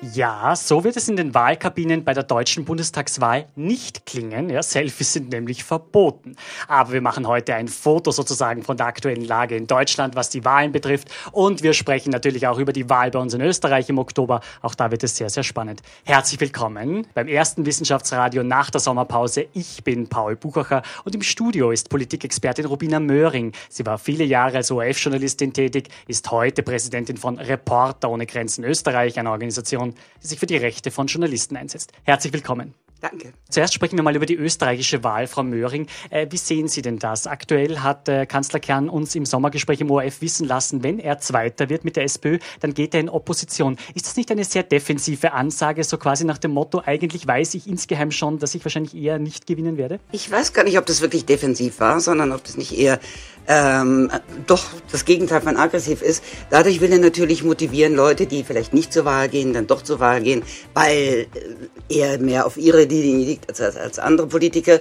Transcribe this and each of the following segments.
Ja, so wird es in den Wahlkabinen bei der deutschen Bundestagswahl nicht klingen. Ja, Selfies sind nämlich verboten. Aber wir machen heute ein Foto sozusagen von der aktuellen Lage in Deutschland, was die Wahlen betrifft. Und wir sprechen natürlich auch über die Wahl bei uns in Österreich im Oktober. Auch da wird es sehr, sehr spannend. Herzlich willkommen beim ersten Wissenschaftsradio nach der Sommerpause. Ich bin Paul Buchacher und im Studio ist Politikexpertin Rubina Möhring. Sie war viele Jahre als ORF-Journalistin tätig, ist heute Präsidentin von Reporter ohne Grenzen Österreich, einer Organisation, Organisation, die sich für die Rechte von Journalisten einsetzt. Herzlich willkommen. Danke. Zuerst sprechen wir mal über die österreichische Wahl, Frau Möhring. Äh, wie sehen Sie denn das? Aktuell hat äh, Kanzler Kern uns im Sommergespräch im ORF wissen lassen, wenn er Zweiter wird mit der SPÖ, dann geht er in Opposition. Ist das nicht eine sehr defensive Ansage, so quasi nach dem Motto, eigentlich weiß ich insgeheim schon, dass ich wahrscheinlich eher nicht gewinnen werde? Ich weiß gar nicht, ob das wirklich defensiv war, sondern ob das nicht eher ähm, doch das Gegenteil von aggressiv ist. Dadurch will er natürlich motivieren, Leute, die vielleicht nicht zur Wahl gehen, dann doch zur Wahl gehen, weil äh, er mehr auf ihre Linie liegt als, als andere Politiker.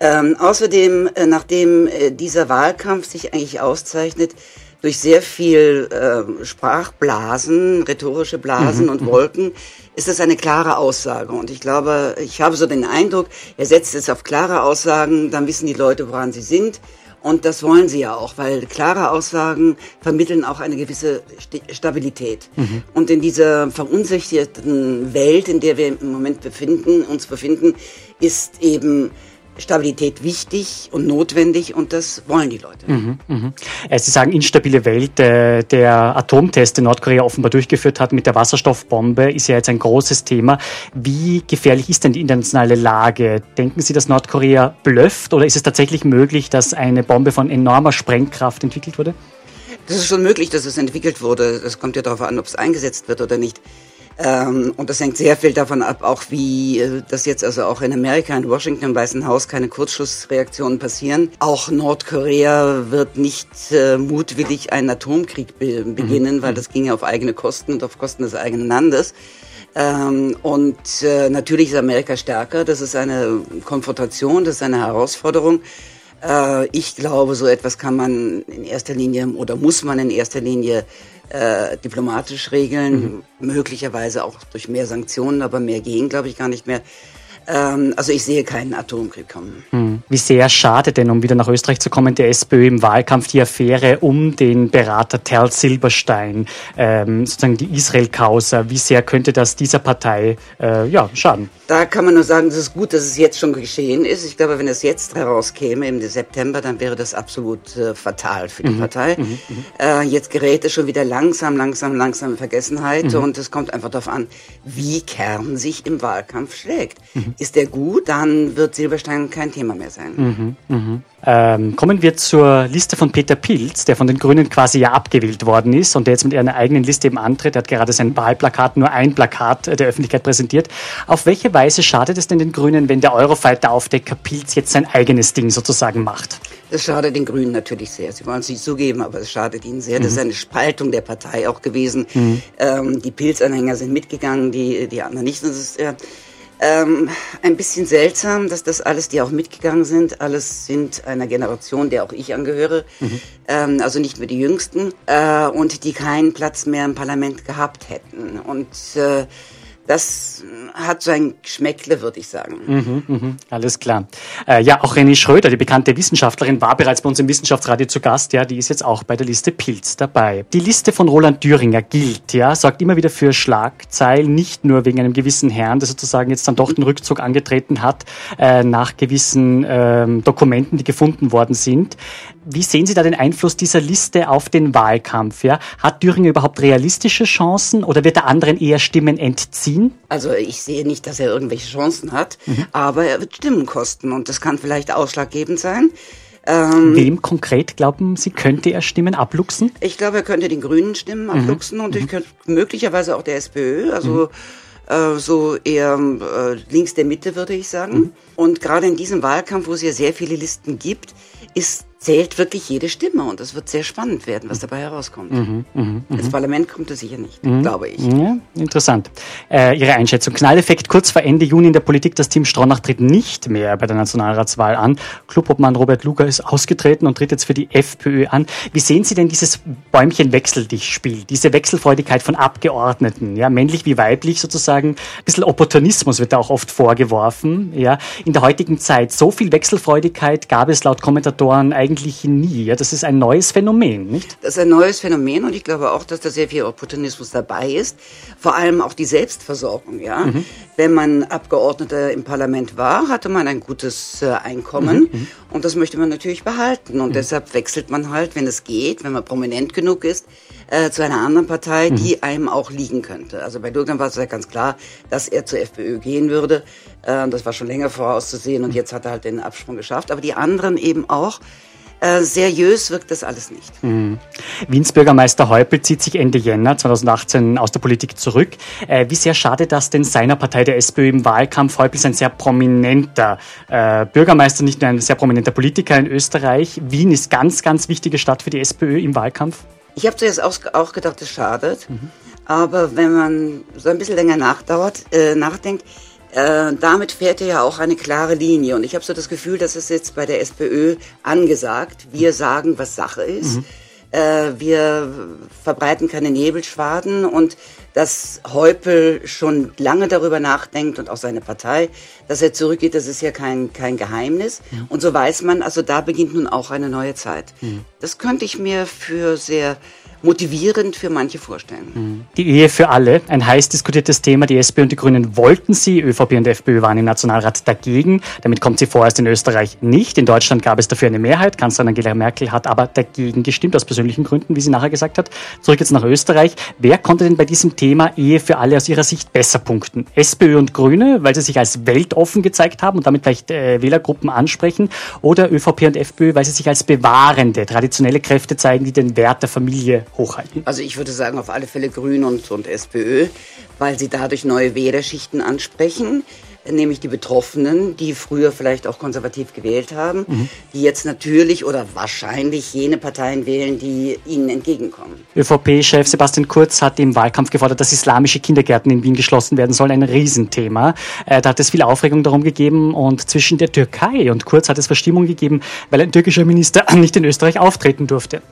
Ähm, außerdem, äh, nachdem äh, dieser Wahlkampf sich eigentlich auszeichnet, durch sehr viel äh, Sprachblasen, rhetorische Blasen mhm. und mhm. Wolken, ist das eine klare Aussage. Und ich glaube, ich habe so den Eindruck, er setzt es auf klare Aussagen, dann wissen die Leute, woran sie sind. Und das wollen sie ja auch, weil klare Aussagen vermitteln auch eine gewisse Stabilität. Mhm. Und in dieser verunsicherten Welt, in der wir im Moment befinden, uns befinden, ist eben Stabilität wichtig und notwendig und das wollen die Leute. Mhm, mh. Äh, Sie sagen instabile Welt. Äh, der Atomtest, den Nordkorea offenbar durchgeführt hat mit der Wasserstoffbombe, ist ja jetzt ein großes Thema. Wie gefährlich ist denn die internationale Lage? Denken Sie, dass Nordkorea blufft oder ist es tatsächlich möglich, dass eine Bombe von enormer Sprengkraft entwickelt wurde? Das ist schon möglich, dass es entwickelt wurde. Das kommt ja darauf an, ob es eingesetzt wird oder nicht. Ähm, und das hängt sehr viel davon ab, auch wie äh, das jetzt also auch in Amerika, in Washington, im Weißen Haus keine Kurzschlussreaktionen passieren. Auch Nordkorea wird nicht äh, mutwillig einen Atomkrieg be beginnen, mhm. weil das ginge auf eigene Kosten und auf Kosten des eigenen Landes. Ähm, und äh, natürlich ist Amerika stärker. Das ist eine Konfrontation, das ist eine Herausforderung. Äh, ich glaube, so etwas kann man in erster Linie oder muss man in erster Linie äh, diplomatisch regeln, mhm. möglicherweise auch durch mehr Sanktionen, aber mehr gehen, glaube ich, gar nicht mehr. Ähm, also ich sehe keinen Atomkrieg kommen. Hm. Wie sehr schade denn, um wieder nach Österreich zu kommen, der SPÖ im Wahlkampf die Affäre um den Berater Terl Silberstein, ähm, sozusagen die Israel-Causa, wie sehr könnte das dieser Partei äh, ja, schaden? Da kann man nur sagen, es ist gut, dass es jetzt schon geschehen ist. Ich glaube, wenn es jetzt herauskäme, im September, dann wäre das absolut äh, fatal für die mhm. Partei. Mhm. mhm. Äh, jetzt gerät es schon wieder langsam, langsam, langsam in Vergessenheit mhm. und es kommt einfach darauf an, wie Kern sich im Wahlkampf schlägt. Mhm. Ist der gut, dann wird Silberstein kein Thema mehr sein. Mhm, mhm. Ähm, kommen wir zur Liste von Peter Pilz, der von den Grünen quasi ja abgewählt worden ist und der jetzt mit einer eigenen Liste eben antritt. Er hat gerade sein Wahlplakat, nur ein Plakat der Öffentlichkeit präsentiert. Auf welche Weise schadet es denn den Grünen, wenn der Eurofighter-Aufdecker Pilz jetzt sein eigenes Ding sozusagen macht? Das schadet den Grünen natürlich sehr. Sie wollen es nicht zugeben, aber es schadet ihnen sehr. Das ist mhm. eine Spaltung der Partei auch gewesen. Mhm. Ähm, die Pilz-Anhänger sind mitgegangen, die, die anderen nicht. Das ist, äh, ähm, ein bisschen seltsam, dass das alles, die auch mitgegangen sind, alles sind einer Generation, der auch ich angehöre, mhm. ähm, also nicht mehr die Jüngsten, äh, und die keinen Platz mehr im Parlament gehabt hätten. Und äh, das hat so ein Geschmäckle, würde ich sagen. Mhm, mhm, alles klar. Äh, ja, auch René Schröder, die bekannte Wissenschaftlerin, war bereits bei uns im Wissenschaftsradio zu Gast. Ja, die ist jetzt auch bei der Liste Pilz dabei. Die Liste von Roland Thüringer gilt, ja, sorgt immer wieder für Schlagzeilen, nicht nur wegen einem gewissen Herrn, der sozusagen jetzt dann doch den Rückzug angetreten hat, äh, nach gewissen ähm, Dokumenten, die gefunden worden sind. Wie sehen Sie da den Einfluss dieser Liste auf den Wahlkampf? Ja? Hat Thüringer überhaupt realistische Chancen oder wird er anderen eher Stimmen entziehen? Also ich sehe nicht, dass er irgendwelche Chancen hat, mhm. aber er wird Stimmen kosten und das kann vielleicht ausschlaggebend sein. Ähm, Wem konkret glauben Sie, könnte er Stimmen abluchsen? Ich glaube, er könnte den Grünen Stimmen mhm. abluchsen und mhm. ich könnte möglicherweise auch der SPÖ, also mhm. äh, so eher äh, links der Mitte, würde ich sagen. Mhm. Und gerade in diesem Wahlkampf, wo es ja sehr viele Listen gibt, ist zählt wirklich jede Stimme und es wird sehr spannend werden, was dabei herauskommt. Mhm, mh, mh. Ins Parlament kommt es sicher nicht, mhm. glaube ich. Ja, interessant. Äh, Ihre Einschätzung. Knalleffekt kurz vor Ende Juni in der Politik. Das Team Stronach tritt nicht mehr bei der Nationalratswahl an. Clubobmann Robert Luger ist ausgetreten und tritt jetzt für die FPÖ an. Wie sehen Sie denn dieses Bäumchen-Wechsel-Dich-Spiel? Diese Wechselfreudigkeit von Abgeordneten, ja, männlich wie weiblich sozusagen. Ein bisschen Opportunismus wird da auch oft vorgeworfen, ja. In der heutigen Zeit so viel Wechselfreudigkeit gab es laut Kommentatoren eigentlich eigentlich nie. Ja? Das ist ein neues Phänomen, nicht? Das ist ein neues Phänomen und ich glaube auch, dass da sehr viel Opportunismus dabei ist. Vor allem auch die Selbstversorgung. Ja? Mhm. Wenn man Abgeordneter im Parlament war, hatte man ein gutes äh, Einkommen mhm. mhm. und das möchte man natürlich behalten. Und mhm. deshalb wechselt man halt, wenn es geht, wenn man prominent genug ist, äh, zu einer anderen Partei, die mhm. einem auch liegen könnte. Also bei Dürgan war es ja ganz klar, dass er zur FPÖ gehen würde. Äh, das war schon länger vorauszusehen und mhm. jetzt hat er halt den Absprung geschafft. Aber die anderen eben auch. Äh, seriös wirkt das alles nicht. Mhm. Wiens Bürgermeister Häupl zieht sich Ende Jänner 2018 aus der Politik zurück. Äh, wie sehr schadet das denn seiner Partei der SPÖ im Wahlkampf? Häupl ist ein sehr prominenter äh, Bürgermeister, nicht nur ein sehr prominenter Politiker in Österreich. Wien ist ganz, ganz wichtige Stadt für die SPÖ im Wahlkampf. Ich habe zuerst auch gedacht, es schadet. Mhm. Aber wenn man so ein bisschen länger nachdauert, äh, nachdenkt, äh, damit fährt er ja auch eine klare Linie. Und ich habe so das Gefühl, dass es jetzt bei der SPÖ angesagt. Wir sagen, was Sache ist. Mhm. Äh, wir verbreiten keine Nebelschwaden und dass Heupel schon lange darüber nachdenkt und auch seine Partei, dass er zurückgeht, das ist ja kein, kein Geheimnis. Mhm. Und so weiß man, also da beginnt nun auch eine neue Zeit. Mhm. Das könnte ich mir für sehr motivierend für manche vorstellen. Die Ehe für alle, ein heiß diskutiertes Thema. Die SP und die Grünen wollten sie, ÖVP und FPÖ waren im Nationalrat dagegen. Damit kommt sie vorerst in Österreich nicht. In Deutschland gab es dafür eine Mehrheit. Kanzlerin Angela Merkel hat aber dagegen gestimmt, aus persönlichen Gründen, wie sie nachher gesagt hat. Zurück jetzt nach Österreich. Wer konnte denn bei diesem Thema Ehe für alle aus ihrer Sicht besser punkten? SPÖ und Grüne, weil sie sich als weltoffen gezeigt haben und damit vielleicht äh, Wählergruppen ansprechen? Oder ÖVP und FPÖ, weil sie sich als bewahrende, traditionelle Kräfte zeigen, die den Wert der Familie hochhalten? Also ich würde sagen, auf alle Fälle Grün und, und SPÖ, weil sie dadurch neue Wählerschichten ansprechen nämlich die Betroffenen, die früher vielleicht auch konservativ gewählt haben, mhm. die jetzt natürlich oder wahrscheinlich jene Parteien wählen, die ihnen entgegenkommen. ÖVP-Chef Sebastian Kurz hat im Wahlkampf gefordert, dass islamische Kindergärten in Wien geschlossen werden sollen. Ein Riesenthema. Äh, da hat es viel Aufregung darum gegeben und zwischen der Türkei und Kurz hat es Verstimmung gegeben, weil ein türkischer Minister nicht in Österreich auftreten durfte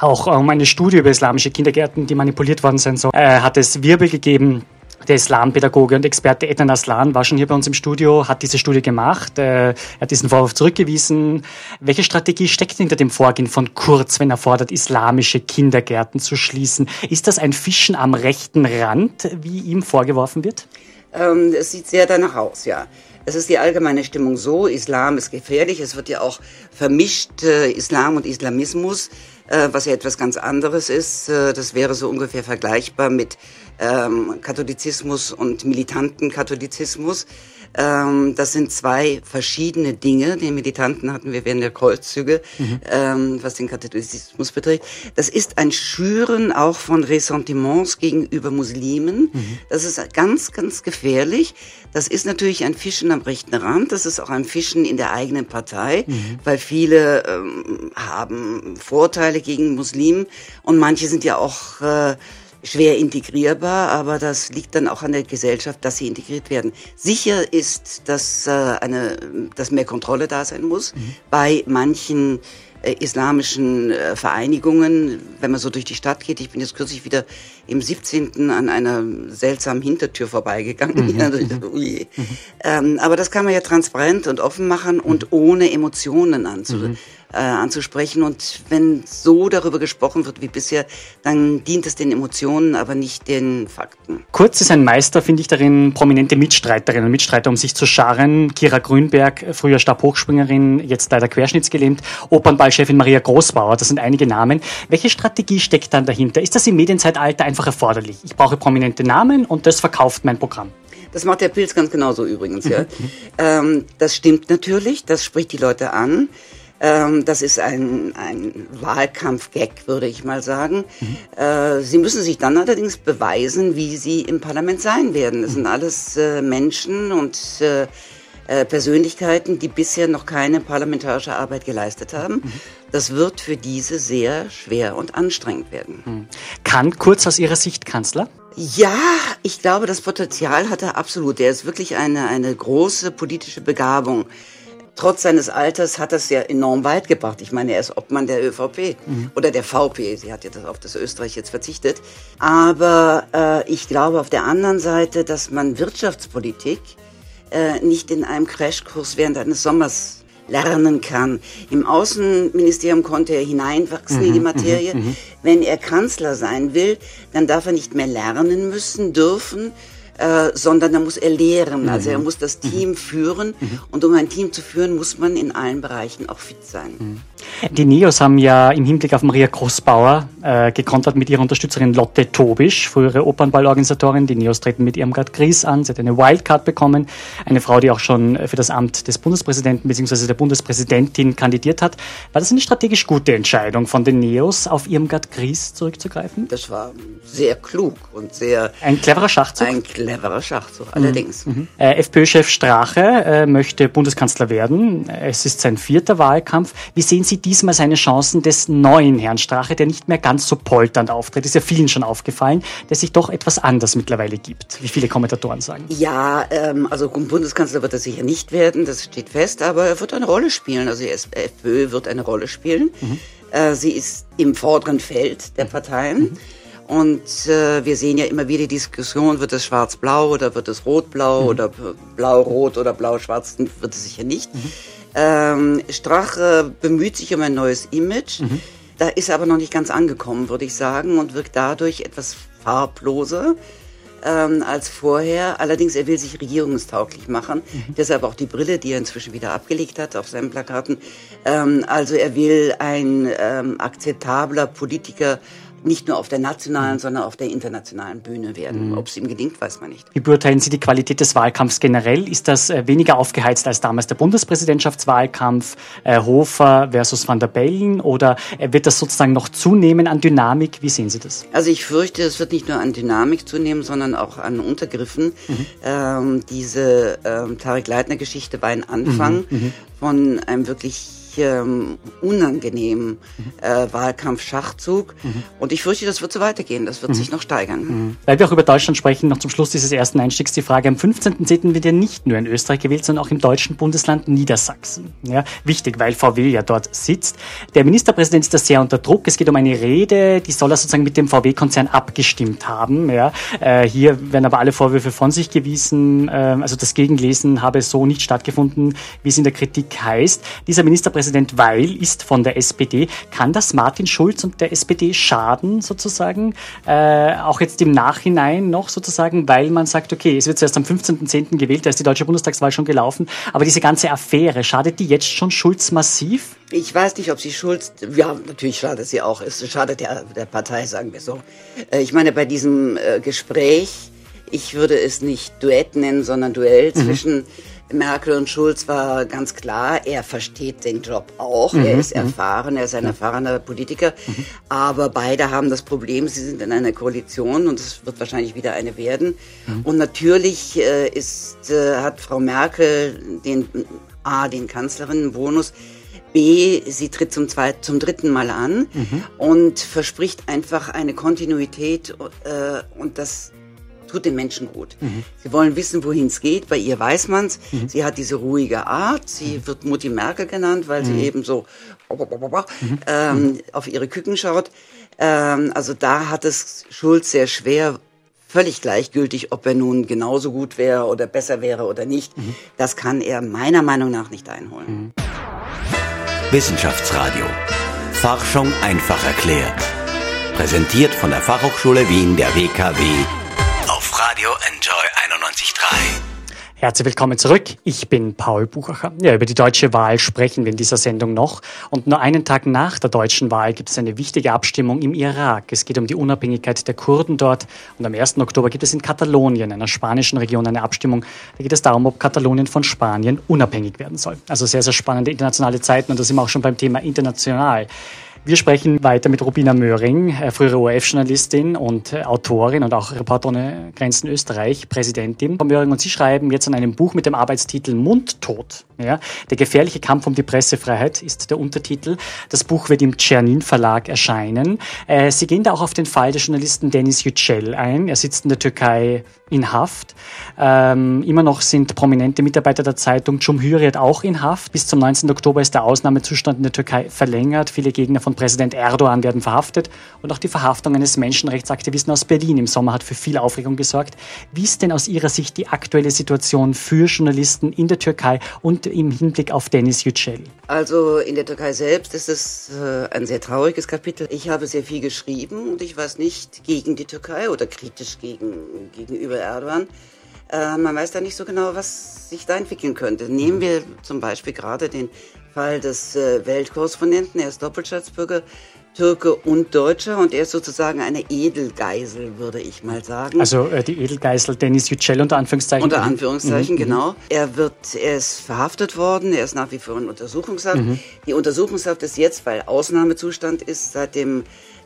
auch um eine Studie über islamische Kindergärten, die manipuliert worden sein soll, äh, hat es Wirbel gegeben. Der Islampädagoge und Experte Ethan Aslan war schon hier bei uns im Studio, hat diese Studie gemacht, äh, hat diesen Vorwurf zurückgewiesen. Welche Strategie steckt hinter dem Vorgehen von Kurz, wenn er fordert, islamische Kindergärten zu schließen? Ist das ein Fischen am rechten Rand, wie ihm vorgeworfen wird? Ähm, es sieht sehr danach aus, ja. Es ist die allgemeine Stimmung so, Islam ist gefährlich, es wird ja auch vermischt, äh, Islam und Islamismus äh, was ja etwas ganz anderes ist. Äh, das wäre so ungefähr vergleichbar mit ähm, Katholizismus und militanten Katholizismus. Ähm, das sind zwei verschiedene Dinge. Den Militanten hatten wir während der Kreuzzüge, mhm. ähm, was den Katholizismus betrifft. Das ist ein Schüren auch von Ressentiments gegenüber Muslimen. Mhm. Das ist ganz, ganz gefährlich. Das ist natürlich ein Fischen am rechten Rand. Das ist auch ein Fischen in der eigenen Partei, mhm. weil viele ähm, haben Vorteile gegen Muslimen und manche sind ja auch äh, schwer integrierbar, aber das liegt dann auch an der Gesellschaft, dass sie integriert werden. Sicher ist, dass, äh, eine, dass mehr Kontrolle da sein muss mhm. bei manchen äh, islamischen äh, Vereinigungen, wenn man so durch die Stadt geht. Ich bin jetzt kürzlich wieder im 17. an einer seltsamen Hintertür vorbeigegangen. Mhm. mhm. ähm, aber das kann man ja transparent und offen machen und mhm. ohne Emotionen anzu mhm äh, anzusprechen. Und wenn so darüber gesprochen wird wie bisher, dann dient es den Emotionen, aber nicht den Fakten. Kurz ist ein Meister, finde ich, darin, prominente Mitstreiterinnen und Mitstreiter um sich zu scharren. Kira Grünberg, früher Stabhochspringerin, jetzt leider querschnittsgelähmt. Opernballchefin Maria Großbauer, das sind einige Namen. Welche Strategie steckt dann dahinter? Ist das im Medienzeitalter einfach erforderlich? Ich brauche prominente Namen und das verkauft mein Programm. Das macht der Pilz ganz genauso übrigens, ja. ähm, das stimmt natürlich, das spricht die Leute an. Ähm, das ist ein, ein Wahlkampf-Gag, würde ich mal sagen. Mhm. Äh, sie müssen sich dann allerdings beweisen, wie sie im Parlament sein werden. Das sind alles äh, Menschen und äh, Persönlichkeiten, die bisher noch keine parlamentarische Arbeit geleistet haben. Mhm. Das wird für diese sehr schwer und anstrengend werden. Mhm. Kann Kurz aus Ihrer Sicht Kanzler? Ja, ich glaube, das Potenzial hat er absolut. Er ist wirklich eine, eine große politische Begabung. Trotz seines Alters hat er es ja enorm weit gebracht. Ich meine, er ist Obmann der ÖVP mhm. oder der VP. Sie hat ja das auf das Österreich jetzt verzichtet. Aber äh, ich glaube auf der anderen Seite, dass man Wirtschaftspolitik äh, nicht in einem Crashkurs während eines Sommers lernen kann. Im Außenministerium konnte er hineinwachsen mhm, in die mhm, Materie. Mhm, Wenn er Kanzler sein will, dann darf er nicht mehr lernen müssen, dürfen, äh, sondern da muss er lehren. Mhm. Also er muss das Team mhm. führen. Mhm. Und um ein Team zu führen, muss man in allen Bereichen auch fit sein. Mhm. Die Neos haben ja im Hinblick auf Maria Großbauer äh, gekontert mit ihrer Unterstützerin Lotte Tobisch, frühere Opernballorganisatorin. Die Neos treten mit Irmgard Gries an. Sie hat eine Wildcard bekommen. Eine Frau, die auch schon für das Amt des Bundespräsidenten bzw. der Bundespräsidentin kandidiert hat. War das eine strategisch gute Entscheidung von den Neos, auf Irmgard Gries zurückzugreifen? Das war sehr klug und sehr... Ein cleverer Schachzug? Ein cleverer Schachzug, mhm. allerdings. Mhm. Äh, FPÖ-Chef Strache äh, möchte Bundeskanzler werden. Es ist sein vierter Wahlkampf. Wie sehen Sie diesmal seine Chancen des neuen Herrn Strache, der nicht mehr ganz so polternd auftritt? Ist ja vielen schon aufgefallen, der sich doch etwas anders mittlerweile gibt, wie viele Kommentatoren sagen. Ja, ähm, also Bundeskanzler wird er sicher nicht werden, das steht fest, aber er wird eine Rolle spielen. Also die FPÖ wird eine Rolle spielen. Mhm. Äh, sie ist im vorderen Feld der Parteien. Mhm. Und äh, wir sehen ja immer wieder die Diskussion, wird es schwarz-blau oder wird es rot-blau mhm. oder blau-rot oder blau-schwarz, wird es sicher nicht. Mhm. Ähm, Strache bemüht sich um ein neues Image. Mhm. Da ist er aber noch nicht ganz angekommen, würde ich sagen, und wirkt dadurch etwas farbloser ähm, als vorher. Allerdings, er will sich regierungstauglich machen. Mhm. Deshalb auch die Brille, die er inzwischen wieder abgelegt hat auf seinen Plakaten. Ähm, also er will ein ähm, akzeptabler Politiker nicht nur auf der nationalen, mhm. sondern auf der internationalen Bühne werden. Mhm. Ob es ihm gelingt, weiß man nicht. Wie beurteilen Sie die Qualität des Wahlkampfs generell? Ist das äh, weniger aufgeheizt als damals der Bundespräsidentschaftswahlkampf, äh, Hofer versus Van der Bellen? Oder äh, wird das sozusagen noch zunehmen an Dynamik? Wie sehen Sie das? Also ich fürchte, es wird nicht nur an Dynamik zunehmen, sondern auch an Untergriffen. Mhm. Ähm, diese ähm, Tarek Leitner-Geschichte war ein Anfang mhm. mhm. von einem wirklich ähm, unangenehmen äh, Wahlkampf-Schachzug. Mhm. Und ich fürchte, das wird so weitergehen. Das wird mhm. sich noch steigern. Mhm. Weil wir auch über Deutschland sprechen, noch zum Schluss dieses ersten Einstiegs die Frage. Am 15.10. wird ja nicht nur in Österreich gewählt, sondern auch im deutschen Bundesland Niedersachsen. Ja, wichtig, weil VW ja dort sitzt. Der Ministerpräsident ist da sehr unter Druck. Es geht um eine Rede, die soll er sozusagen mit dem VW-Konzern abgestimmt haben. Ja, äh, hier werden aber alle Vorwürfe von sich gewiesen. Äh, also das Gegenlesen habe so nicht stattgefunden, wie es in der Kritik heißt. Dieser Ministerpräsident Ministerpräsident Weil ist von der SPD. Kann das Martin Schulz und der SPD schaden, sozusagen? Äh, auch jetzt im Nachhinein noch sozusagen, weil man sagt, okay, es wird zuerst am 15.10. gewählt, da ist die deutsche Bundestagswahl schon gelaufen. Aber diese ganze Affäre, schadet die jetzt schon Schulz massiv? Ich weiß nicht, ob sie Schulz, ja, natürlich schadet sie auch. Es schadet der, der Partei, sagen wir so. Äh, ich meine, bei diesem äh, Gespräch, ich würde es nicht Duett nennen, sondern Duell mhm. zwischen Merkel und Schulz war ganz klar, er versteht den Job auch, mhm, er ist mhm. erfahren, er ist ein erfahrener Politiker, mhm. aber beide haben das Problem, sie sind in einer Koalition und es wird wahrscheinlich wieder eine werden. Mhm. Und natürlich äh, ist, äh, hat Frau Merkel den A, den Kanzlerinnenbonus, B, sie tritt zum zweiten, zum dritten Mal an mhm. und verspricht einfach eine Kontinuität äh, und das tut den Menschen gut. Mhm. Sie wollen wissen, wohin es geht. Bei ihr weiß man's. Mhm. Sie hat diese ruhige Art. Sie mhm. wird Mutti Merkel genannt, weil sie mhm. eben so mhm. ähm, mhm. auf ihre Küken schaut. Ähm, also da hat es Schulz sehr schwer, völlig gleichgültig, ob er nun genauso gut wäre oder besser wäre oder nicht. Das kann er meiner Meinung nach nicht einholen. Wissenschaftsradio. Forschung einfach erklärt. Präsentiert von der Fachhochschule Wien der WKW Radio Enjoy 91.3. Herzlich willkommen zurück. Ich bin Paul Buchacher. Ja, über die deutsche Wahl sprechen wir in dieser Sendung noch. Und nur einen Tag nach der deutschen Wahl gibt es eine wichtige Abstimmung im Irak. Es geht um die Unabhängigkeit der Kurden dort. Und am 1. Oktober gibt es in Katalonien, einer spanischen Region, eine Abstimmung. Da geht es darum, ob Katalonien von Spanien unabhängig werden soll. Also sehr, sehr spannende internationale Zeiten. Und da sind wir auch schon beim Thema international. Wir sprechen weiter mit Rubina Möhring, äh, frühere ORF-Journalistin und äh, Autorin und auch Reporter ohne Grenzen Österreich, Präsidentin. Frau Möhring und Sie schreiben jetzt an einem Buch mit dem Arbeitstitel Mundtot. Ja, der gefährliche Kampf um die Pressefreiheit ist der Untertitel. Das Buch wird im Czernin Verlag erscheinen. Äh, Sie gehen da auch auf den Fall des Journalisten Denis Yücel ein. Er sitzt in der Türkei in Haft. Ähm, immer noch sind prominente Mitarbeiter der Zeitung Cumhuriyet auch in Haft. Bis zum 19. Oktober ist der Ausnahmezustand in der Türkei verlängert. Viele Gegner von Präsident Erdogan werden verhaftet. Und auch die Verhaftung eines Menschenrechtsaktivisten aus Berlin im Sommer hat für viel Aufregung gesorgt. Wie ist denn aus Ihrer Sicht die aktuelle Situation für Journalisten in der Türkei und im Hinblick auf Denis Yücel? Also in der Türkei selbst ist es äh, ein sehr trauriges Kapitel. Ich habe sehr viel geschrieben und ich weiß nicht gegen die Türkei oder kritisch gegen, gegenüber Erdogan. Äh, man weiß da nicht so genau, was sich da entwickeln könnte. Nehmen wir zum Beispiel gerade den Fall des äh, Weltkorrespondenten. Er ist Doppelstaatsbürger, Türke und Deutscher und er ist sozusagen eine Edelgeisel, würde ich mal sagen. Also äh, die Edelgeisel Denis Yücel unter Anführungszeichen. Unter Anführungszeichen, mhm. genau. Er wird, er ist verhaftet worden, er ist nach wie vor in Untersuchungshaft. Mhm. Die Untersuchungshaft ist jetzt, weil Ausnahmezustand ist, seit dem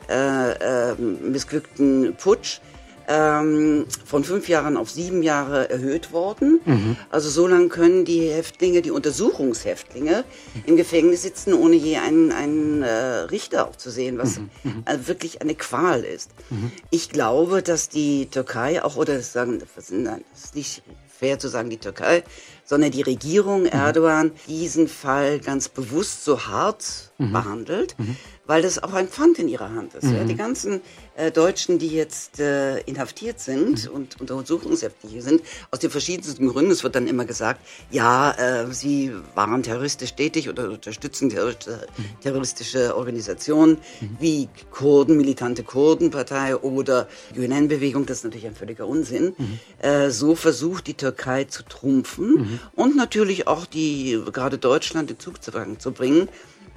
äh, äh, missglückten Putsch ähm, von fünf Jahren auf sieben Jahre erhöht worden. Mhm. Also so lange können die Häftlinge, die Untersuchungshäftlinge im Gefängnis sitzen, ohne je einen, einen äh, Richter aufzusehen, was mhm. äh, wirklich eine Qual ist. Mhm. Ich glaube, dass die Türkei auch, oder sagen, das ist nicht fair zu sagen, die Türkei, sondern die Regierung mhm. Erdogan diesen Fall ganz bewusst so hart mhm. behandelt, mhm. weil das auch ein Pfand in ihrer Hand ist. Ja? Die ganzen äh, Deutschen, die jetzt äh, inhaftiert sind und untersuchungshäftliche sind, aus den verschiedensten Gründen. Es wird dann immer gesagt, ja, äh, sie waren terroristisch tätig oder unterstützen terroristische, mhm. terroristische Organisationen wie Kurden, militante Kurdenpartei oder UN-Bewegung. Das ist natürlich ein völliger Unsinn. Äh, so versucht die Türkei zu trumpfen mhm. und natürlich auch die gerade Deutschland in Zug zu bringen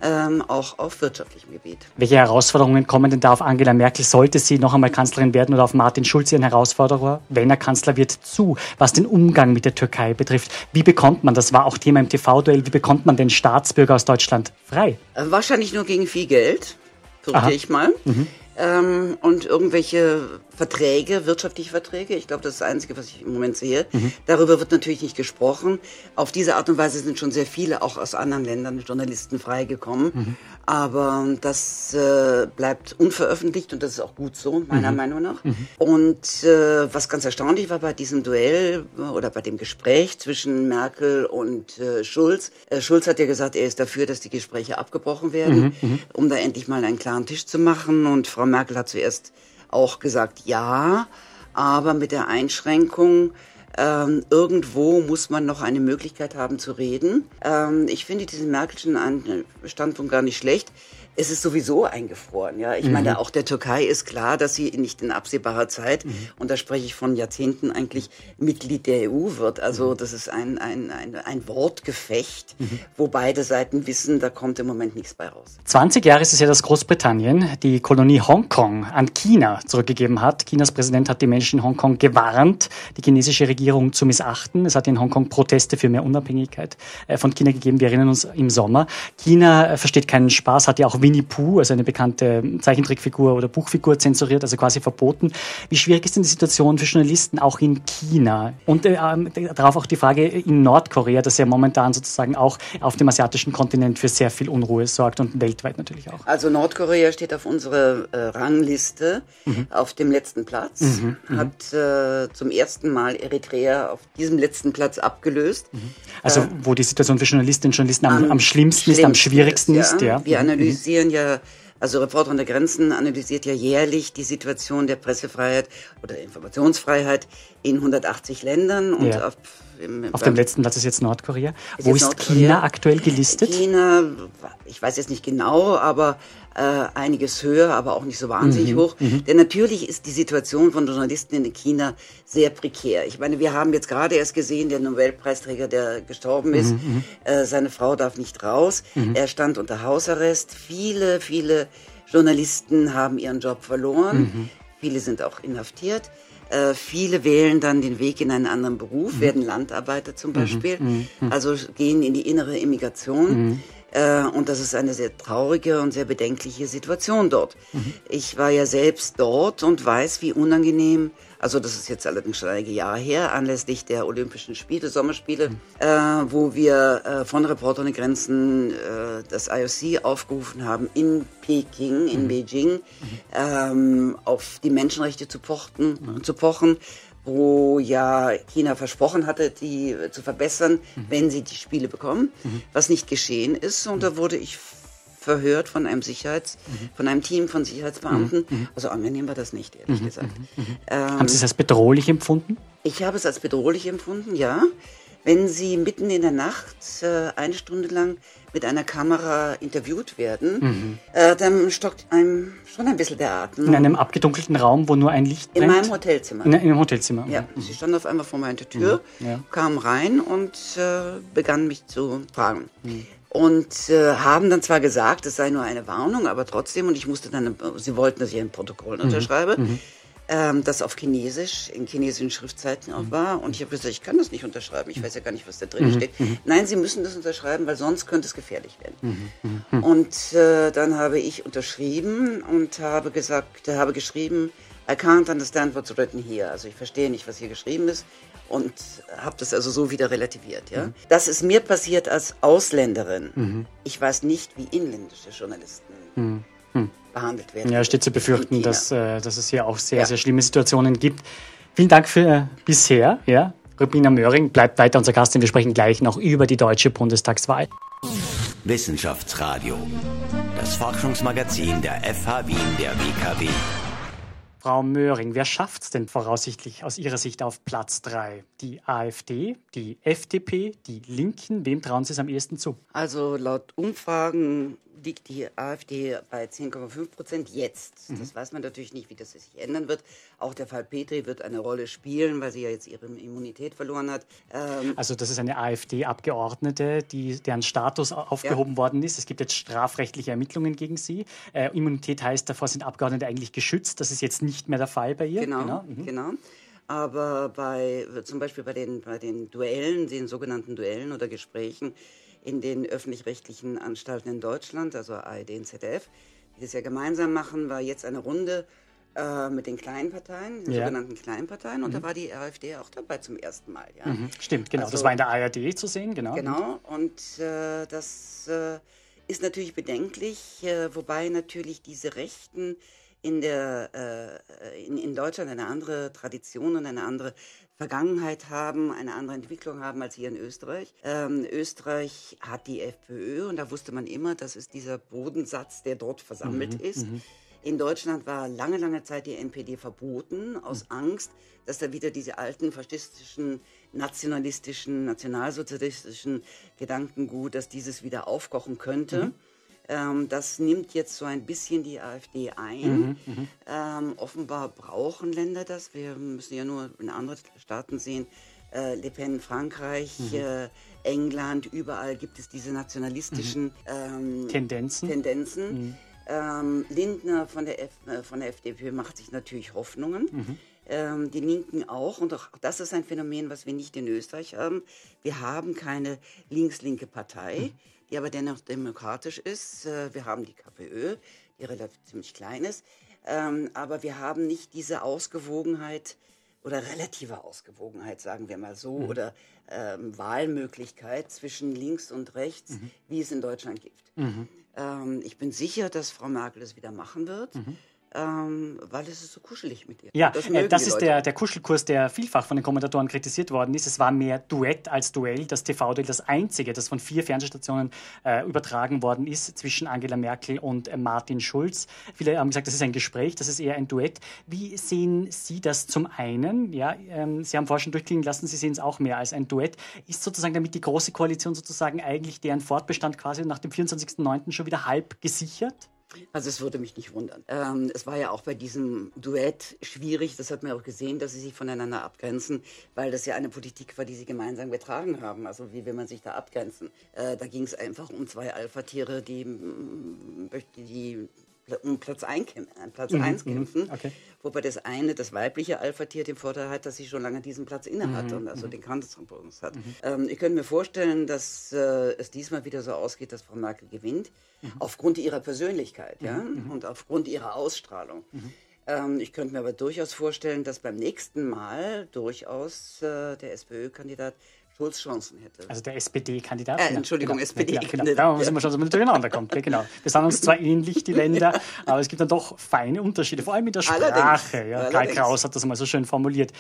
ähm, auch auf wirtschaftlichem Gebiet. Welche Herausforderungen kommen denn da auf Angela Merkel? Sollte sie noch einmal Kanzlerin werden oder auf Martin Schulz ihren Herausforderer, wenn er Kanzler wird, zu, was den Umgang mit der Türkei betrifft? Wie bekommt man, das war auch Thema im TV-Duell, wie bekommt man den Staatsbürger aus Deutschland frei? Äh, wahrscheinlich nur gegen viel Geld, fürchte ich mal. Mhm. Ähm, und irgendwelche Verträge, wirtschaftliche Verträge. Ich glaube, das ist das Einzige, was ich im Moment sehe. Mhm. Darüber wird natürlich nicht gesprochen. Auf diese Art und Weise sind schon sehr viele, auch aus anderen Ländern, Journalisten freigekommen. Mhm. Aber das äh, bleibt unveröffentlicht und das ist auch gut so, meiner mhm. Meinung nach. Mhm. Und äh, was ganz erstaunlich war bei diesem Duell äh, oder bei dem Gespräch zwischen Merkel und äh, Schulz. Äh, Schulz hat ja gesagt, er ist dafür, dass die Gespräche abgebrochen werden, mhm. Mhm. um da endlich mal einen klaren Tisch zu machen. Und Frau Merkel hat zuerst auch gesagt, ja, aber mit der Einschränkung, ähm, irgendwo muss man noch eine Möglichkeit haben zu reden. Ähm, ich finde diesen Merkelschen Standpunkt gar nicht schlecht es ist sowieso eingefroren. Ja, ich mhm. meine, auch der Türkei ist klar, dass sie nicht in absehbarer Zeit, mhm. und da spreche ich von Jahrzehnten, eigentlich Mitglied der EU wird. Also mhm. das ist ein, ein, ein, ein Wortgefecht, mhm. wo beide Seiten wissen, da kommt im Moment nichts bei raus. 20 Jahre ist es ja, dass Großbritannien die Kolonie Hongkong an China zurückgegeben hat. Chinas Präsident hat die Menschen in Hongkong gewarnt, die chinesische Regierung zu missachten. Es hat in Hongkong Proteste für mehr Unabhängigkeit äh, von China gegeben. Wir erinnern uns im Sommer. China äh, versteht keinen Spaß, hat ja auch Winnie Pooh, also eine bekannte Zeichentrickfigur oder Buchfigur zensuriert, also quasi verboten. Wie schwierig ist denn die Situation für Journalisten auch in China? Und äh, ähm, darauf auch die Frage in Nordkorea, das ja momentan sozusagen auch auf dem asiatischen Kontinent für sehr viel Unruhe sorgt und weltweit natürlich auch. Also Nordkorea steht auf unserer äh, Rangliste mhm. auf dem letzten Platz, mhm. mhm. hat äh, zum ersten Mal Eritrea auf diesem letzten Platz abgelöst. Mhm. Also äh, wo die Situation für Journalistinnen und Journalisten am, am, am schlimmsten, ist, am schwierigsten ist. ist ja. Wir mhm. analysieren analysieren ja, also Reporter ohne Grenzen analysiert ja jährlich die Situation der Pressefreiheit oder Informationsfreiheit in 180 Ländern und ja. auf, im, auf dem letzten Platz ist jetzt Nordkorea. Ist Wo ist Nordkorea? China aktuell gelistet? China, ich weiß jetzt nicht genau, aber äh, einiges höher, aber auch nicht so wahnsinnig mhm. hoch. Mhm. Denn natürlich ist die Situation von Journalisten in China sehr prekär. Ich meine, wir haben jetzt gerade erst gesehen, der Nobelpreisträger, der gestorben ist, mhm. mhm. äh, seine Frau darf nicht raus. Mhm. Er stand unter Hausarrest. Viele, viele Journalisten haben ihren Job verloren. Mhm. Viele sind auch inhaftiert. Äh, viele wählen dann den Weg in einen anderen Beruf, werden Landarbeiter zum Beispiel, also gehen in die innere Immigration. Äh, und das ist eine sehr traurige und sehr bedenkliche Situation dort. Mhm. Ich war ja selbst dort und weiß, wie unangenehm also das ist jetzt allerdings schon einige Jahre her, anlässlich der Olympischen Spiele, Sommerspiele, mhm. äh, wo wir äh, von Reporter ohne Grenzen äh, das IOC aufgerufen haben, in Peking, in mhm. Beijing, mhm. Ähm, auf die Menschenrechte zu, pochten, zu pochen wo ja China versprochen hatte, die zu verbessern, mhm. wenn sie die Spiele bekommen, mhm. was nicht geschehen ist. Und da wurde ich verhört von einem Sicherheits, mhm. von einem Team von Sicherheitsbeamten. Mhm. mhm. Also angenehm war das nicht, ehrlich mhm. gesagt. Mhm. Ähm, Haben Sie es als bedrohlich empfunden? Ich habe es als bedrohlich empfunden, ja. Wenn Sie mitten in der Nacht äh, eine Stunde lang mit einer Kamera interviewt werden, mhm. äh, dann stockt einem schon ein bisschen der Atem. In einem abgedunkelten Raum, wo nur ein Licht brennt? In meinem Hotelzimmer. In, in einem Hotelzimmer. Ja, mhm. sie stand auf einmal vor meiner Tür, mhm. ja. kam rein und äh, begann mich zu fragen. Mhm und äh, haben dann zwar gesagt, es sei nur eine Warnung, aber trotzdem, und ich musste dann, sie wollten, dass ich ein Protokoll mhm. unterschreibe, mhm. Ähm, das auf Chinesisch, in chinesischen Schriftzeiten auch mhm. war. Und ich habe gesagt, ich kann das nicht unterschreiben, ich weiß ja gar nicht, was da drin mhm. steht. Mhm. Nein, Sie müssen das unterschreiben, weil sonst könnte es gefährlich werden. Mhm. Und äh, dann habe ich unterschrieben und habe gesagt, habe geschrieben, I can't understand what's written here. Also ich verstehe nicht, was hier geschrieben ist und habe das also so wieder relativiert. Ja? Mhm. Das ist mir passiert als Ausländerin. Mhm. Ich weiß nicht, wie inländische Journalisten mhm. behandelt werden. Ja, steht zu befürchten, dass, äh, dass es hier auch sehr, ja. sehr schlimme Situationen gibt. Vielen Dank für äh, bisher. Ja? Rubina Möhring bleibt weiter unser Gast, denn wir sprechen gleich noch über die deutsche Bundestagswahl. Wissenschaftsradio, das Forschungsmagazin der FH Wien der WKW. Frau Möhring, wer schafft es denn voraussichtlich aus Ihrer Sicht auf Platz 3? Die AfD, die FDP, die Linken? Wem trauen Sie es am ehesten zu? Also laut Umfragen liegt die AfD bei 10,5 Prozent jetzt. Mhm. Das weiß man natürlich nicht, wie das sich ändern wird. Auch der Fall Petri wird eine Rolle spielen, weil sie ja jetzt ihre Immunität verloren hat. Ähm also das ist eine AfD-Abgeordnete, deren Status aufgehoben ja. worden ist. Es gibt jetzt strafrechtliche Ermittlungen gegen sie. Äh, Immunität heißt, davor sind Abgeordnete eigentlich geschützt. Das ist jetzt nicht mehr der Fall bei ihr. Genau, genau. Mhm. genau. Aber bei, zum Beispiel bei den, bei den Duellen, den sogenannten Duellen oder Gesprächen, in den öffentlich-rechtlichen Anstalten in Deutschland, also ARD und ZDF, die das ja gemeinsam machen, war jetzt eine Runde äh, mit den kleinen Parteien, den ja. sogenannten kleinen Parteien, und mhm. da war die AfD auch dabei zum ersten Mal. Ja? Mhm. Stimmt, genau. Also, das war in der ARD zu sehen, genau. Genau, und äh, das äh, ist natürlich bedenklich, äh, wobei natürlich diese Rechten in, der, äh, in, in Deutschland eine andere Tradition und eine andere Vergangenheit haben, eine andere Entwicklung haben als hier in Österreich. Ähm, Österreich hat die FPÖ und da wusste man immer, das ist dieser Bodensatz, der dort versammelt mhm, ist. Mhm. In Deutschland war lange, lange Zeit die NPD verboten, aus mhm. Angst, dass da wieder diese alten faschistischen, nationalistischen, nationalsozialistischen Gedankengut, dass dieses wieder aufkochen könnte. Mhm. Ähm, das nimmt jetzt so ein bisschen die AfD ein. Mhm, mhm, ähm, offenbar brauchen Länder das. Wir müssen ja nur in andere Staaten sehen. Äh, Le Pen, Frankreich, mhm. äh, England, überall gibt es diese nationalistischen mhm. ähm, Tendenzen. Tendenzen. Mhm. Ähm, Lindner von der, F äh, von der FDP macht sich natürlich Hoffnungen. Mhm. Ähm, die Linken auch. Und auch das ist ein Phänomen, was wir nicht in Österreich haben. Wir haben keine links-linke Partei die aber dennoch demokratisch ist. Äh, wir haben die KPÖ, die relativ ziemlich klein ist, ähm, aber wir haben nicht diese Ausgewogenheit oder relative Ausgewogenheit, sagen wir mal so, mhm. oder ähm, Wahlmöglichkeit zwischen links und rechts, mhm. wie es in Deutschland gibt. Mhm. Ähm, ich bin sicher, dass Frau Merkel es wieder machen wird. Ähm, weil es ist so kuschelig mit ihr. Ja, das, äh, das ist der, der Kuschelkurs, der vielfach von den Kommentatoren kritisiert worden ist. Es war mehr Duett als Duell. Das TV-Duell, das einzige, das von vier Fernsehstationen äh, übertragen worden ist zwischen Angela Merkel und äh, Martin Schulz. Viele haben gesagt, das ist ein Gespräch, das ist eher ein Duett. Wie sehen Sie das zum einen? Ja, ähm, Sie haben vorhin schon durchklingen lassen, Sie sehen es auch mehr als ein Duett. Ist sozusagen damit die Große Koalition sozusagen eigentlich deren Fortbestand quasi nach dem 24.09. schon wieder halb gesichert? Also es würde mich nicht wundern. Ähm, es war ja auch bei diesem Duett schwierig, das hat man auch gesehen, dass sie sich voneinander abgrenzen, weil das ja eine Politik war, die sie gemeinsam getragen haben. Also wie will man sich da abgrenzen? Äh, da ging es einfach um zwei Alpha-Tiere, die, die um Platz 1 Platz mhm, eins mhm, kämpfen. Okay. Wobei das eine, das weibliche Alpha-Tier, den Vorteil hat, dass sie schon lange diesen Platz inne hat mhm, und also den Kanzlerbonus hat. Ähm, ich könnte mir vorstellen, dass äh, es diesmal wieder so ausgeht, dass Frau Merkel gewinnt, aufgrund ihrer Persönlichkeit ja? und aufgrund ihrer Ausstrahlung. Ähm, ich könnte mir aber durchaus vorstellen, dass beim nächsten Mal durchaus äh, der SPÖ-Kandidat Schulz Chancen hätte. Also der SPD-Kandidat? Äh, Entschuldigung, genau, SPD-Kandidat. Genau, da müssen wir schon, dass man durcheinander kommt. genau. Wir sind uns zwar ähnlich, die Länder, aber es gibt dann doch feine Unterschiede, vor allem in der Sprache. Ja, Karl Kraus hat das mal so schön formuliert.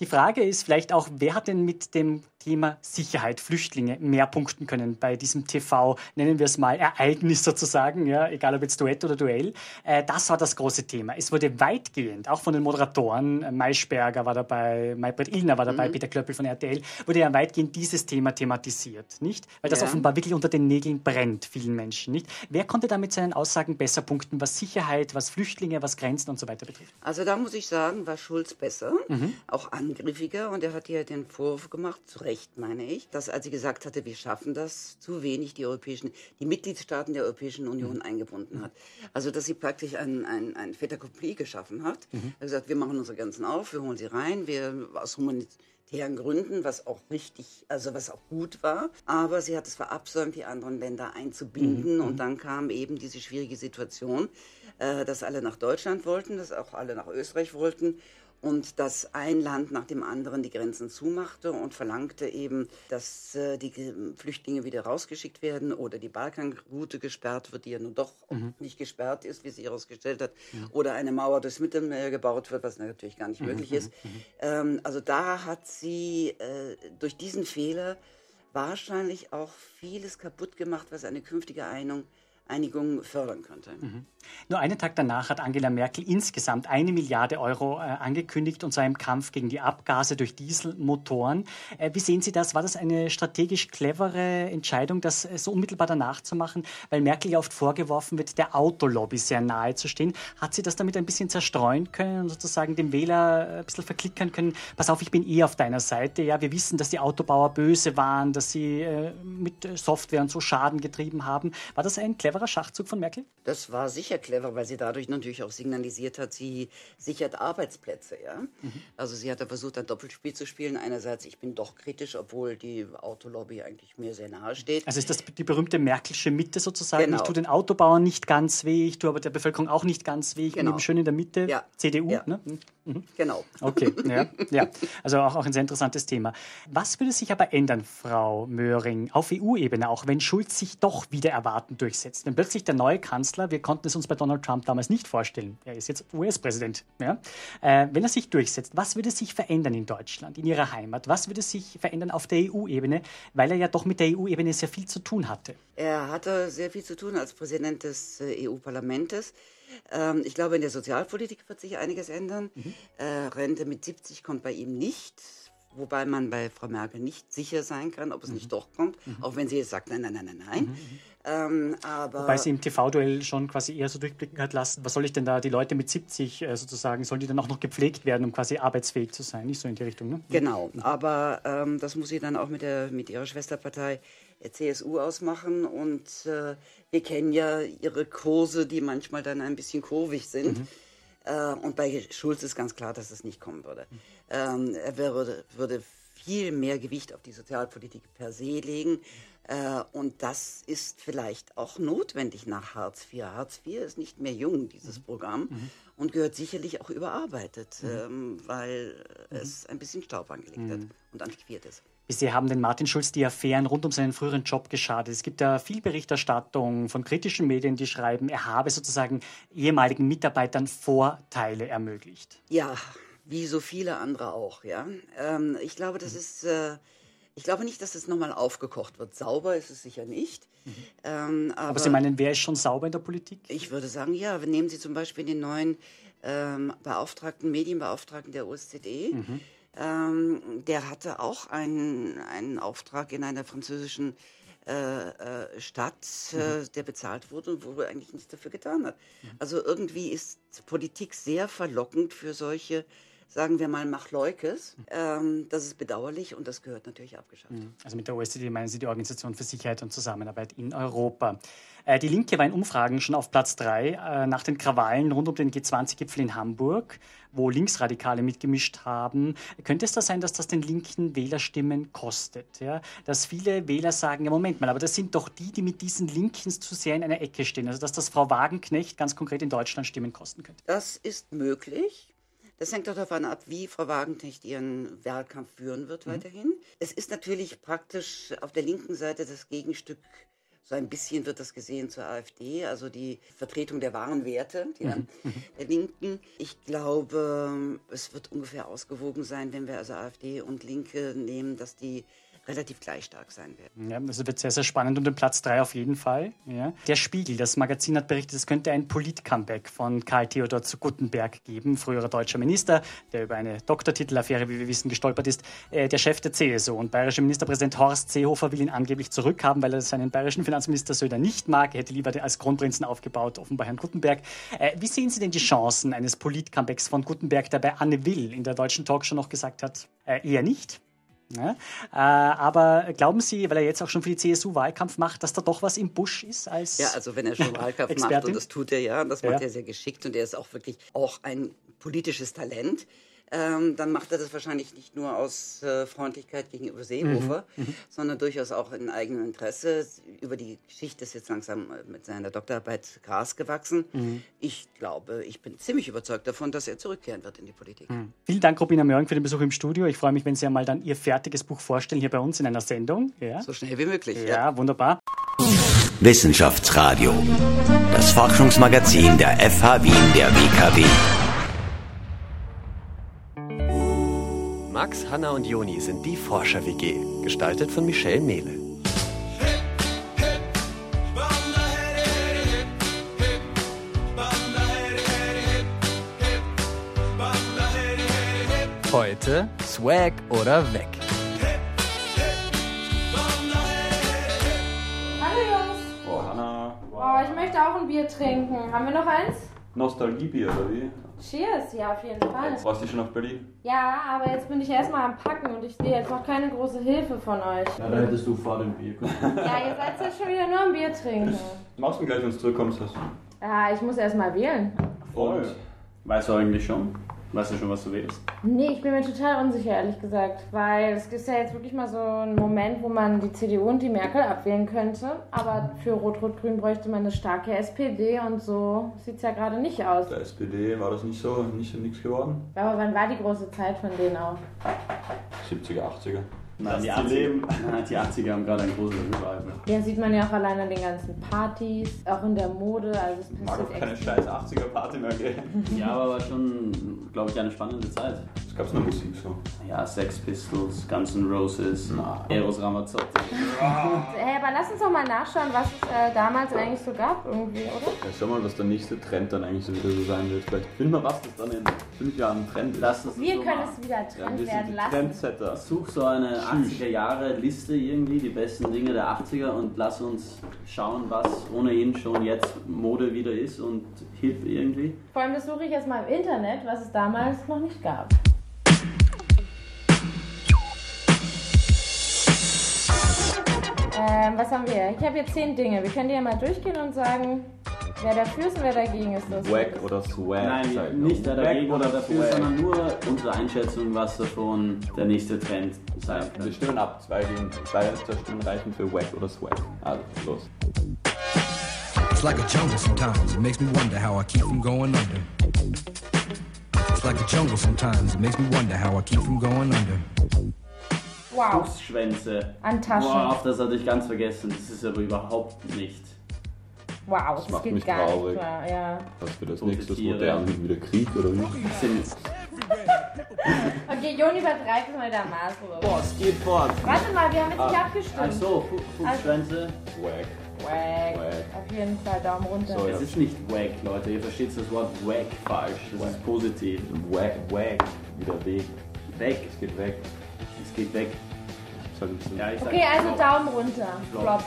Die Frage ist vielleicht auch, wer hat denn mit dem Thema Sicherheit, Flüchtlinge mehr punkten können bei diesem TV, nennen wir es mal Ereignis sozusagen, ja, egal ob jetzt Duett oder Duell. Äh, das war das große Thema. Es wurde weitgehend, auch von den Moderatoren, äh, Maischberger war dabei, Maybrit Illner war dabei, mhm. Peter Klöppel von RTL, wurde ja weitgehend dieses Thema thematisiert, nicht? Weil das ja. offenbar wirklich unter den Nägeln brennt, vielen Menschen, nicht? Wer konnte da mit seinen Aussagen besser punkten, was Sicherheit, was Flüchtlinge, was Grenzen und so weiter betrifft? Also da muss ich sagen, war Schulz besser, mhm. auch angriffiger und er hat ja den Vorwurf gemacht, zu Recht, meine ich, dass als sie gesagt hatte, wir schaffen das, zu wenig die europäischen, die Mitgliedstaaten der Europäischen Union mhm. eingebunden hat. Also, dass sie praktisch ein, ein, ein Fait accompli geschaffen hat. Mhm. Er hat gesagt, wir machen unsere Grenzen auf, wir holen sie rein, wir aus humanitären Gründen, was auch richtig, also was auch gut war. Aber sie hat es verabsäumt, die anderen Länder einzubinden. Mhm. Und dann kam eben diese schwierige Situation, äh, dass alle nach Deutschland wollten, dass auch alle nach Österreich wollten und dass ein Land nach dem anderen die Grenzen zumachte und verlangte eben, dass äh, die Flüchtlinge wieder rausgeschickt werden oder die Balkanroute gesperrt wird, die ja nun doch mhm. nicht gesperrt ist, wie sich herausgestellt hat, mhm. oder eine Mauer durchs Mittelmeer gebaut wird, was natürlich gar nicht mhm. möglich ist. Mhm. Ähm, also da hat sie äh, durch diesen Fehler wahrscheinlich auch vieles kaputt gemacht, was eine künftige Einigung Einigung fördern könnte. Nur einen Tag danach hat Angela Merkel insgesamt eine Milliarde Euro äh, angekündigt, und zwar im Kampf gegen die Abgase durch Dieselmotoren. Äh, wie sehen Sie das? War das eine strategisch clevere Entscheidung, das äh, so unmittelbar danach zu machen? Weil Merkel ja oft vorgeworfen wird, der Autolobby sehr nahe zu stehen. Hat sie das damit ein bisschen zerstreuen können und sozusagen dem Wähler äh, ein bisschen verklickern können? Pass auf, ich bin eh auf deiner Seite. Ja, wir wissen, dass die Autobauer böse waren, dass sie äh, mit Software und so Schaden getrieben haben. War das ein cleverer Schachzug von Merkel? Das war sicher clever, weil sie dadurch natürlich auch signalisiert hat, sie sichert Arbeitsplätze. Ja? Mhm. Also sie hat da versucht, ein Doppelspiel zu spielen. Einerseits, ich bin doch kritisch, obwohl die Autolobby eigentlich mir sehr nahe steht. Also ist das die berühmte Merkelsche Mitte sozusagen? Genau. Ich tue den Autobauern nicht ganz weh, ich tue aber der Bevölkerung auch nicht ganz weh. Ich genau. bin eben schön in der Mitte. Ja. CDU, ja. ne? Mhm. Genau. Okay, ja, ja. Also auch, auch ein sehr interessantes Thema. Was würde sich aber ändern, Frau Möhring, auf EU-Ebene, auch wenn Schulz sich doch wieder erwarten durchsetzt? Wenn plötzlich der neue Kanzler, wir konnten es uns bei Donald Trump damals nicht vorstellen, er ist jetzt US-Präsident, ja? Äh, wenn er sich durchsetzt, was würde sich verändern in Deutschland, in Ihrer Heimat? Was würde sich verändern auf der EU-Ebene, weil er ja doch mit der EU-Ebene sehr viel zu tun hatte? Er hatte sehr viel zu tun als Präsident des äh, EU-Parlaments. Ähm, ich glaube, in der Sozialpolitik wird sich einiges ändern. Mhm. Äh, Rente mit 70 kommt bei ihm nicht. Wobei man bei Frau Merkel nicht sicher sein kann, ob es mhm. nicht doch kommt, mhm. auch wenn sie jetzt sagt, nein, nein, nein, nein, nein. Ähm, Wobei sie im TV-Duell schon quasi eher so durchblicken hat lassen, was soll ich denn da, die Leute mit 70 äh, sozusagen, sollen die dann auch noch gepflegt werden, um quasi arbeitsfähig zu sein? Nicht so in die Richtung, ne? Genau, aber ähm, das muss sie dann auch mit, der, mit ihrer Schwesterpartei CSU ausmachen und äh, wir kennen ja ihre Kurse, die manchmal dann ein bisschen kurvig sind. Mhm. Äh, und bei Schulz ist ganz klar, dass es nicht kommen würde. Mhm. Ähm, er würde, würde viel mehr Gewicht auf die Sozialpolitik per se legen. Und das ist vielleicht auch notwendig nach Hartz IV. Hartz IV ist nicht mehr jung, dieses mhm. Programm, mhm. und gehört sicherlich auch überarbeitet, mhm. ähm, weil mhm. es ein bisschen Staub angelegt hat mhm. und antiquiert ist. Sie haben den Martin Schulz die Affären rund um seinen früheren Job geschadet. Es gibt ja viel Berichterstattung von kritischen Medien, die schreiben, er habe sozusagen ehemaligen Mitarbeitern Vorteile ermöglicht. Ja, wie so viele andere auch, ja. Ähm, ich glaube, das ist, äh, ich glaube nicht, dass es nochmal aufgekocht wird. Sauber ist es sicher nicht. Mhm. Ähm, aber, aber, Sie meinen, wer ist schon sauber in der Politik? Ich würde sagen, ja. Nehmen Sie zum Beispiel den neuen ähm, Beauftragten, Medienbeauftragten der OSZE. Mhm. Ähm, der hatte auch einen, einen Auftrag in einer französischen äh, äh, Stadt, äh, mhm. der bezahlt wurde und wo er eigentlich nichts dafür getan hat. Mhm. Also irgendwie ist Politik sehr verlockend für solche sagen wir mal, Machleukes. Ähm, das ist bedauerlich und das gehört natürlich abgeschafft. Also mit der OECD meinen Sie die Organisation für Sicherheit und Zusammenarbeit in Europa. Äh, die Linke war in Umfragen schon auf Platz drei äh, nach den Krawallen rund um den G20-Gipfel in Hamburg, wo Linksradikale mitgemischt haben. Könnte es da sein, dass das den linken Wählerstimmen kostet? Ja? Dass viele Wähler sagen, ja Moment mal, aber das sind doch die, die mit diesen Linken zu sehr in einer Ecke stehen. Also dass das Frau Wagenknecht ganz konkret in Deutschland Stimmen kosten könnte. Das ist möglich. Das hängt doch davon ab, wie Frau Wagenknecht ihren Wahlkampf führen wird weiterhin. Es ist natürlich praktisch auf der linken Seite das Gegenstück so ein bisschen wird das gesehen zur AfD, also die Vertretung der wahren Werte der, der Linken. Ich glaube, es wird ungefähr ausgewogen sein, wenn wir also AfD und Linke nehmen, dass die relativ gleich stark sein werden. Ja, das wird sehr, sehr spannend um den Platz 3 auf jeden Fall. Ja. Der Spiegel, das Magazin hat berichtet, es könnte ein Polit-Comeback von Karl Theodor zu Guttenberg geben, früherer deutscher Minister, der über eine Doktortitelaffäre, wie wir wissen, gestolpert ist, äh, der Chef der CSU. Und bayerischer Ministerpräsident Horst Seehofer will ihn angeblich zurückhaben, weil er seinen bayerischen Finanzminister Söder nicht mag. Er hätte lieber als Kronprinzen aufgebaut, offenbar Herrn Guttenberg. Äh, wie sehen Sie denn die Chancen eines Polit-Comebacks von Guttenberg, der bei Anne Will in der deutschen Talkshow noch gesagt hat, äh, eher nicht? Ja, äh, aber glauben Sie, weil er jetzt auch schon für die CSU Wahlkampf macht, dass da doch was im Busch ist als Ja, also wenn er schon Wahlkampf macht und das tut er ja, das macht Ja. er sehr geschickt und er ist auch wirklich auch ein politisches Talent. Ähm, dann macht er das wahrscheinlich nicht nur aus äh, Freundlichkeit gegenüber Seehofer, sondern durchaus auch in eigenem Interesse. Über die Geschichte ist jetzt langsam äh, mit seiner Doktorarbeit Gras gewachsen. Ich glaube, ich bin ziemlich überzeugt davon, dass er zurückkehren wird in die Politik. Vielen Dank, Robina Mörng, für den Besuch im Studio. Ich freue mich, wenn Sie einmal dann Ihr fertiges Buch vorstellen hier bei uns in einer Sendung. Ja, So schnell wie möglich. ja wunderbar. Wissenschaftsradio. Das Forschungsmagazin der FH Wien der WKW. Max, Hanna und Joni sind die Forscher-WG, gestaltet von Michelle Mehle. Heute Swag oder weg. Hallo Jungs. Oh, Hanna. Oh, ich möchte auch ein Bier trinken. Haben wir noch eins? Nostalgiebier, oder wie? Cheers, ja, auf jeden Fall. Warst du schon auf Berlin? Ja, aber jetzt bin ich erstmal am Packen und ich sehe jetzt noch keine große Hilfe von euch. Ja, da hättest du vor dem Bier kommen. Ja, ihr seid jetzt schon wieder nur am Bier trinken. Machst du gleich, wenn du zurückkommst. Hast. Ja, ich muss erstmal wählen. Voll. Weißt du eigentlich schon? Weißt du schon, was du willst? Nee, ich bin mir total unsicher, ehrlich gesagt. Weil es ist ja jetzt wirklich mal so ein Moment, wo man die CDU und die Merkel abwählen könnte. Aber für Rot-Rot-Grün bräuchte man eine starke SPD und so sieht es ja gerade nicht aus. Der SPD war das nicht so, nicht so nix geworden. Aber wann war die große Zeit von denen auch? 70er, 80er. Nein, die Das 80er, Leben. nein, die 80er haben gerade ein großes Revival. Ja, sieht man ja auch allein an den ganzen Partys, auch in der Mode. Also es Mag auch keine scheiß 80er Party mehr gehen. Ja, aber war schon, glaube ich, eine spannende Zeit. Es gab's noch Musik so. Ja, Sex Pistols, Guns N' Roses, Na. Eros Ramazzotti. Hey, aber lass uns doch mal nachschauen, was es äh, damals eigentlich so gab irgendwie, oder? Ja, schau mal, was der nächste Trend dann eigentlich so wieder so sein wird. Vielleicht finden wir was, das dann in fünf Jahren Trend ist. Lass uns Wir so können machen. es wieder ja, Trend wir sind werden die lassen. Trendsetter. Such so eine 80er Jahre Liste irgendwie, die besten Dinge der 80er und lass uns schauen, was ohnehin schon jetzt Mode wieder ist und hip irgendwie. Vor allem das suche ich jetzt mal im Internet, was es damals noch nicht gab. Ähm, was haben wir? Ich habe hier zehn Dinge. Wir können die ja mal durchgehen und sagen, wer dafür ist und wer dagegen ist. Das Wack oder Swag. Nein, nicht der dagegen Wack oder dafür, Swag. sondern nur unsere Einschätzung, was davon der nächste Trend sein Wir kann. stimmen ab. Zwei, gegen, zwei zwei Stimmen reichen für Wack oder Swag. Also, los. It's like a jungle sometimes. It makes me wonder how I keep from going under. It's like a jungle sometimes. It makes me wonder how I keep from going under. Wow. Fuchsschwänze. An Taschen. Wow, auf das hatte ich ganz vergessen. Das ist aber überhaupt nicht. Wow, das, macht geht mich gar traurig. nicht klar. Ja. Was für das nächste modern wieder Krieg oder wie? Okay, Joni übertreibt mal der Maß. boah, Skateboard. Warte mal, wir haben jetzt nicht Ach abgestimmt. so, Fu- Fuchsschwänze. Wack. Wack. Wack. Auf jeden Fall Daumen runter. So, Es ist nicht wack, Leute. Ihr versteht das Wort wack falsch. Das ist positiv. Wack, wack. Wieder Weg. Weg. Es geht weg. Es geht weg. Das Ja, ich sag Okay, also Flop. Daumen runter. Flop. Flop.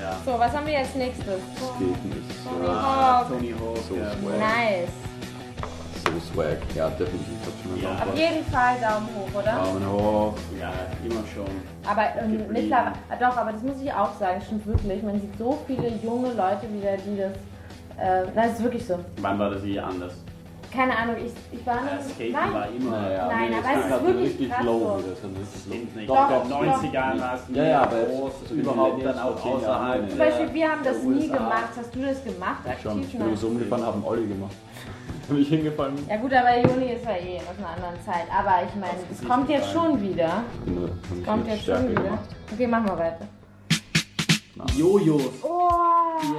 Ja. So, was haben wir jetzt nächstes? Skaten ist Tony so, Ah, Hawk. Tony Hawk. So ja. swag. Nice. so Swag. Ja, definitiv. Ja. Auf jeden Fall Daumen hoch, oder? Daumen hoch. Ja, immer schon. Aber ähm, mittlerweile, ah, doch, aber das muss ich auch sagen, stimmt wirklich. Man sieht so viele junge Leute wieder, die das. Äh, das ist wirklich so. Wann war das hier anders? Keine Ahnung, ich, ich war Ja, nicht. Skaten nein, war immer. Naja, Nein, nee, aber es ist hat wirklich richtig krass low so. wieder. Das hat richtig low. Doch, Doch, doch, doch. 90ern war es Ja, ja, aber groß, so überhaupt dann auch außerhalb. Zum Beispiel, wir haben das nie gemacht. Hast du das gemacht? Schon, Aktiv? ich bin so umgefahren, haben alle gemacht. Bin ich hingefallen. Ja gut, aber Juni ist ja eh aus einer anderen Zeit. Aber ich meine, es kommt jetzt schon wieder. Es ich kommt jetzt schon wieder. Okay, machen wir weiter. Jojos. Oh,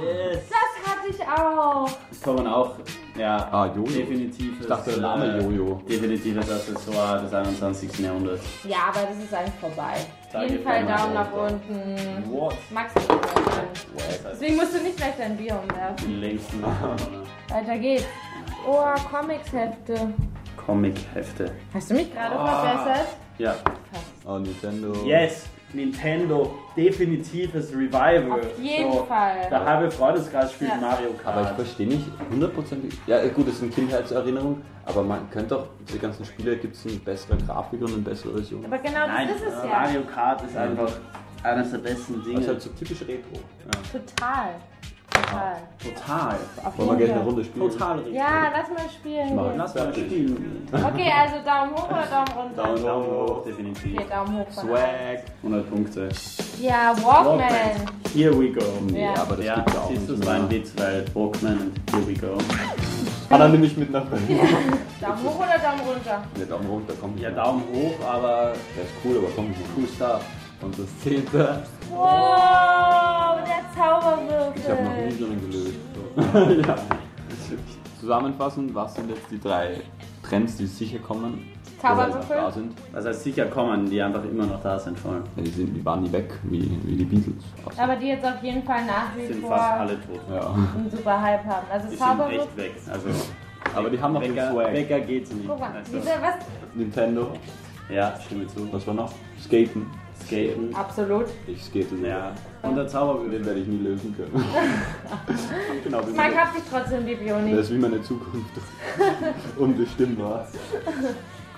Yes. das hatte ich auch. Das kommen auch, ja, Ah, Jojo. definitiv. Ich dachte, der Name Jojo. Definitives Accessoire des 21. Jahrhunderts. Ja, aber das ist eigentlich vorbei. Auf jeden Fall Daumen nach unten. What? Max nicht mehr. Deswegen musst du nicht gleich dein Bier umwerfen. Den längsten Weiter geht's. Oh, Comics-Hefte. Comic-Hefte. Hast du mich gerade Ah. verbessert? Ja. Oh, Nintendo. Yes, Nintendo, definitives Revival. Auf jeden Fall. Der halbe Freundeskreis spielt Ja. Mario Aber ich Kart. verstehe nicht hundertprozentig. Ja, gut, das sind Kindheitserinnerungen, aber man könnte doch, diese ganzen Spiele gibt es eine bessere Grafik und eine bessere Version. Aber genau Nein, das ist es äh, ja. Mario Kart ist einfach eines der besten Dinge. Das ist halt so typisch Retro. Total. Total. Total. Auf Wollen wir gleich jeden eine. Runde spielen? Total richtig. Ja, lass mal spielen. Jetzt. Lass mal spielen. Okay, also Daumen hoch oder Daumen runter? Daumen Daumen hoch, definitiv. Okay, Daumen hoch. Swag. 100 Punkte. Ja, Walkman. Here we go. Nee, Ja. aber das ja, gibt's auch siehst du, es war ein. Witz, weil Walkman und Here we go. Anna, nimm mich mit nach Berlin. Daumen hoch oder Daumen runter? Ja, Daumen runter, komm. Ja, Daumen hoch, aber Der ist cool, aber komm. Cool Stuff. Und das zehnte. Wow, der Ich habe noch nie Zauberwürfel. so einen gelöst. Ja. Zusammenfassend, was sind jetzt die drei Trends, die sicher kommen? Zauberwürfel? Da sind? Das heißt sicher kommen, die einfach immer noch da sind voll. Ja, die, sind, die waren nie weg, wie, wie die Beatles. Aber die jetzt auf jeden Fall nach wie Sind vor fast alle tot. Ja. einen super Hype haben. Also Die sind Zauberwürfel. echt weg. Also Aber die haben noch den Wecker, Swag. Wecker geht's nicht. Guck mal, Also, diese, was? Nintendo. ja, stimme zu. Was war noch? Skaten. Skaten. Absolut. Ich skate sehr. Ja. Und der Den Zauberwürfel. werde ich nie lösen können. genau, das, Man ist, hat dich trotzdem, die Bioni. das ist wie meine Zukunft. Unbestimmbar.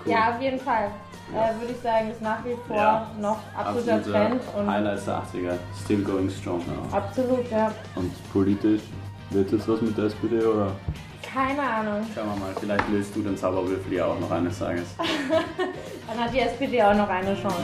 Ja, auf jeden Fall. Äh, Würde ich sagen, ist nach wie vor Ja. noch absoluter Absoluter Trend. Und Highlights der 80er. Still going strong. absolut, ja. Und politisch, wird jetzt was mit der SPD oder? Keine Ahnung. Schauen wir mal, vielleicht löst du den Zauberwürfel ja auch noch eines Tages. Dann hat die SPD auch noch eine Chance.